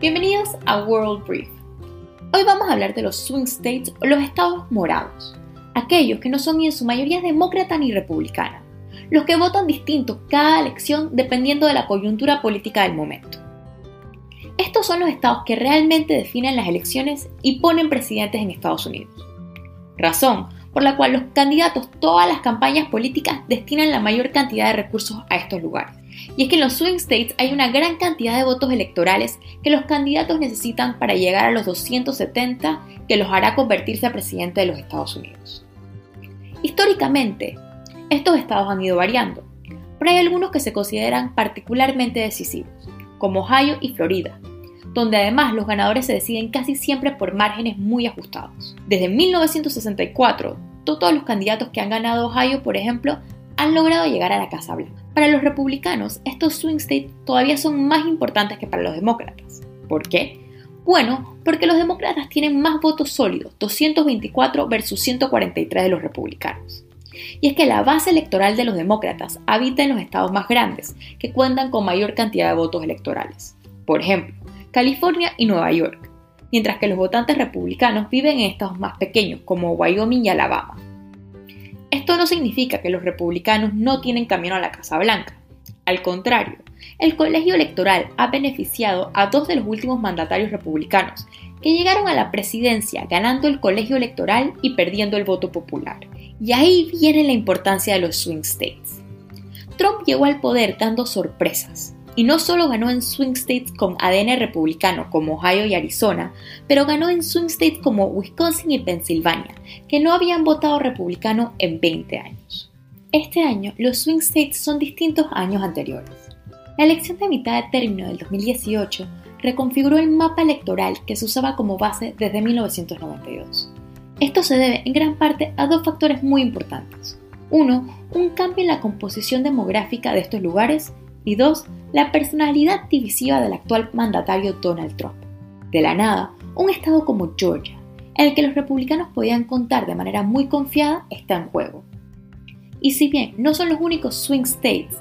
Bienvenidos a World Brief. Hoy vamos a hablar de los swing states o los estados morados, aquellos que no son ni en su mayoría demócrata ni republicana, los que votan distinto cada elección dependiendo de la coyuntura política del momento. Estos son los estados que realmente definen las elecciones y ponen presidentes en Estados Unidos. Razón por la cual los candidatos, todas las campañas políticas destinan la mayor cantidad de recursos a estos lugares. Y es que en los swing states hay una gran cantidad de votos electorales que los candidatos necesitan para llegar a los 270 que los hará convertirse a presidente de los Estados Unidos. Históricamente, estos estados han ido variando, pero hay algunos que se consideran particularmente decisivos, como Ohio y Florida, donde además los ganadores se deciden casi siempre por márgenes muy ajustados. Desde 1964, todos los candidatos que han ganado Ohio, por ejemplo, han logrado llegar a la Casa Blanca. Para los republicanos, estos swing states todavía son más importantes que para los demócratas. ¿Por qué? Bueno, porque los demócratas tienen más votos sólidos, 224 versus 143 de los republicanos. Y es que la base electoral de los demócratas habita en los estados más grandes, que cuentan con mayor cantidad de votos electorales. Por ejemplo, California y Nueva York, mientras que los votantes republicanos viven en estados más pequeños como Wyoming y Alabama. Esto no significa que los republicanos no tienen camino a la Casa Blanca. Al contrario, el colegio electoral ha beneficiado a dos de los últimos mandatarios republicanos que llegaron a la presidencia ganando el colegio electoral y perdiendo el voto popular. Y ahí viene la importancia de los swing states. Trump llegó al poder dando sorpresas, y no solo ganó en swing states con ADN republicano como Ohio y Arizona, pero ganó en swing states como Wisconsin y Pensilvania, que no habían votado republicano en 20 años. Este año, los swing states son distintos a años anteriores. La elección de mitad de término del 2018 reconfiguró el mapa electoral que se usaba como base desde 1992. Esto se debe en gran parte a dos factores muy importantes. Uno, un cambio en la composición demográfica de estos lugares y dos, la personalidad divisiva del actual mandatario Donald Trump. De la nada, un estado como Georgia, en el que los republicanos podían contar de manera muy confiada, está en juego. Y si bien no son los únicos swing states,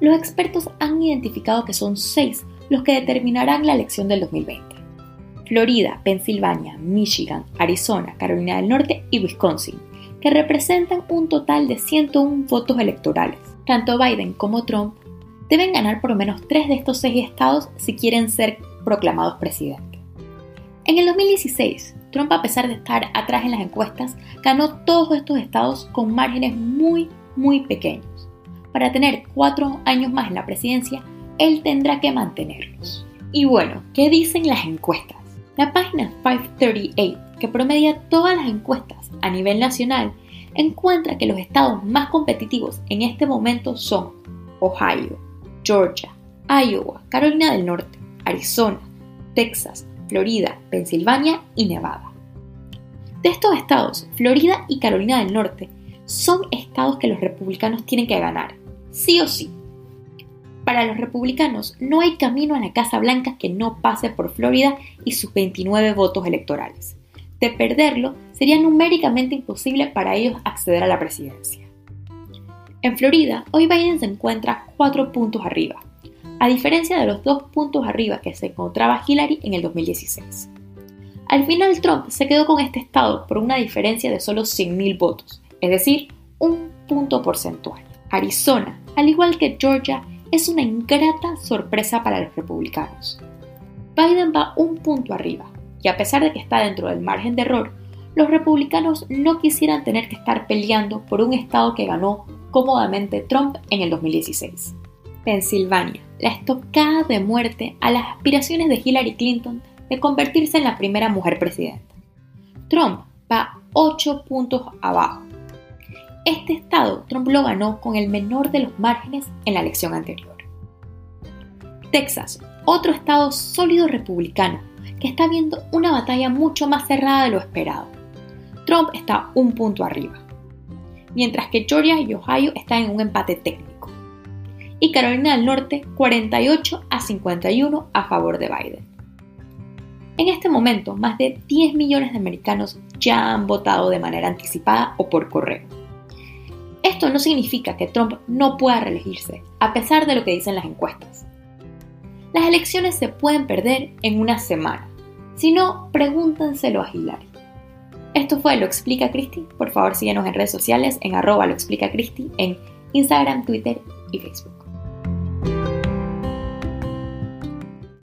los expertos han identificado que son seis los que determinarán la elección del 2020. Florida, Pensilvania, Michigan, Arizona, Carolina del Norte y Wisconsin, que representan un total de 101 votos electorales. Tanto Biden como Trump deben ganar por lo menos tres de estos seis estados si quieren ser proclamados presidente. En el 2016, Trump, a pesar de estar atrás en las encuestas, ganó todos estos estados con márgenes muy, muy pequeños. Para tener cuatro años más en la presidencia, él tendrá que mantenerlos. Y bueno, ¿qué dicen las encuestas? La página 538, que promedia todas las encuestas a nivel nacional, encuentra que los estados más competitivos en este momento son Ohio, Georgia, Iowa, Carolina del Norte, Arizona, Texas, Florida, Pensilvania y Nevada. De estos estados, Florida y Carolina del Norte son estados que los republicanos tienen que ganar, sí o sí. Para los republicanos no hay camino a la Casa Blanca que no pase por Florida y sus 29 votos electorales. De perderlo, sería numéricamente imposible para ellos acceder a la presidencia. En Florida, hoy Biden se encuentra cuatro puntos arriba, a diferencia de los dos puntos arriba que se encontraba Hillary en el 2016. Al final Trump se quedó con este estado por una diferencia de solo 100.000 votos, es decir, un punto porcentual. Arizona, al igual que Georgia, es una ingrata sorpresa para los republicanos. Biden va un punto arriba, y a pesar de que está dentro del margen de error, los republicanos no quisieran tener que estar peleando por un estado que ganó cómodamente Trump en el 2016. Pensilvania, la estocada de muerte a las aspiraciones de Hillary Clinton de convertirse en la primera mujer presidenta. Trump va 8 puntos abajo. Este estado Trump lo ganó con el menor de los márgenes en la elección anterior. Texas, otro estado sólido republicano, que está viendo una batalla mucho más cerrada de lo esperado. Trump está un punto arriba mientras que Georgia y Ohio están en un empate técnico. Y Carolina del Norte 48 a 51 a favor de Biden. En este momento, más de 10 millones de americanos ya han votado de manera anticipada o por correo. Esto no significa que Trump no pueda reelegirse, a pesar de lo que dicen las encuestas. Las elecciones se pueden perder en una semana. Si no, pregúntenselo a Hillary. Esto fue Lo Explica Cristi. Por favor, síguenos en redes sociales en arroba lo explica Cristi en Instagram, Twitter y Facebook.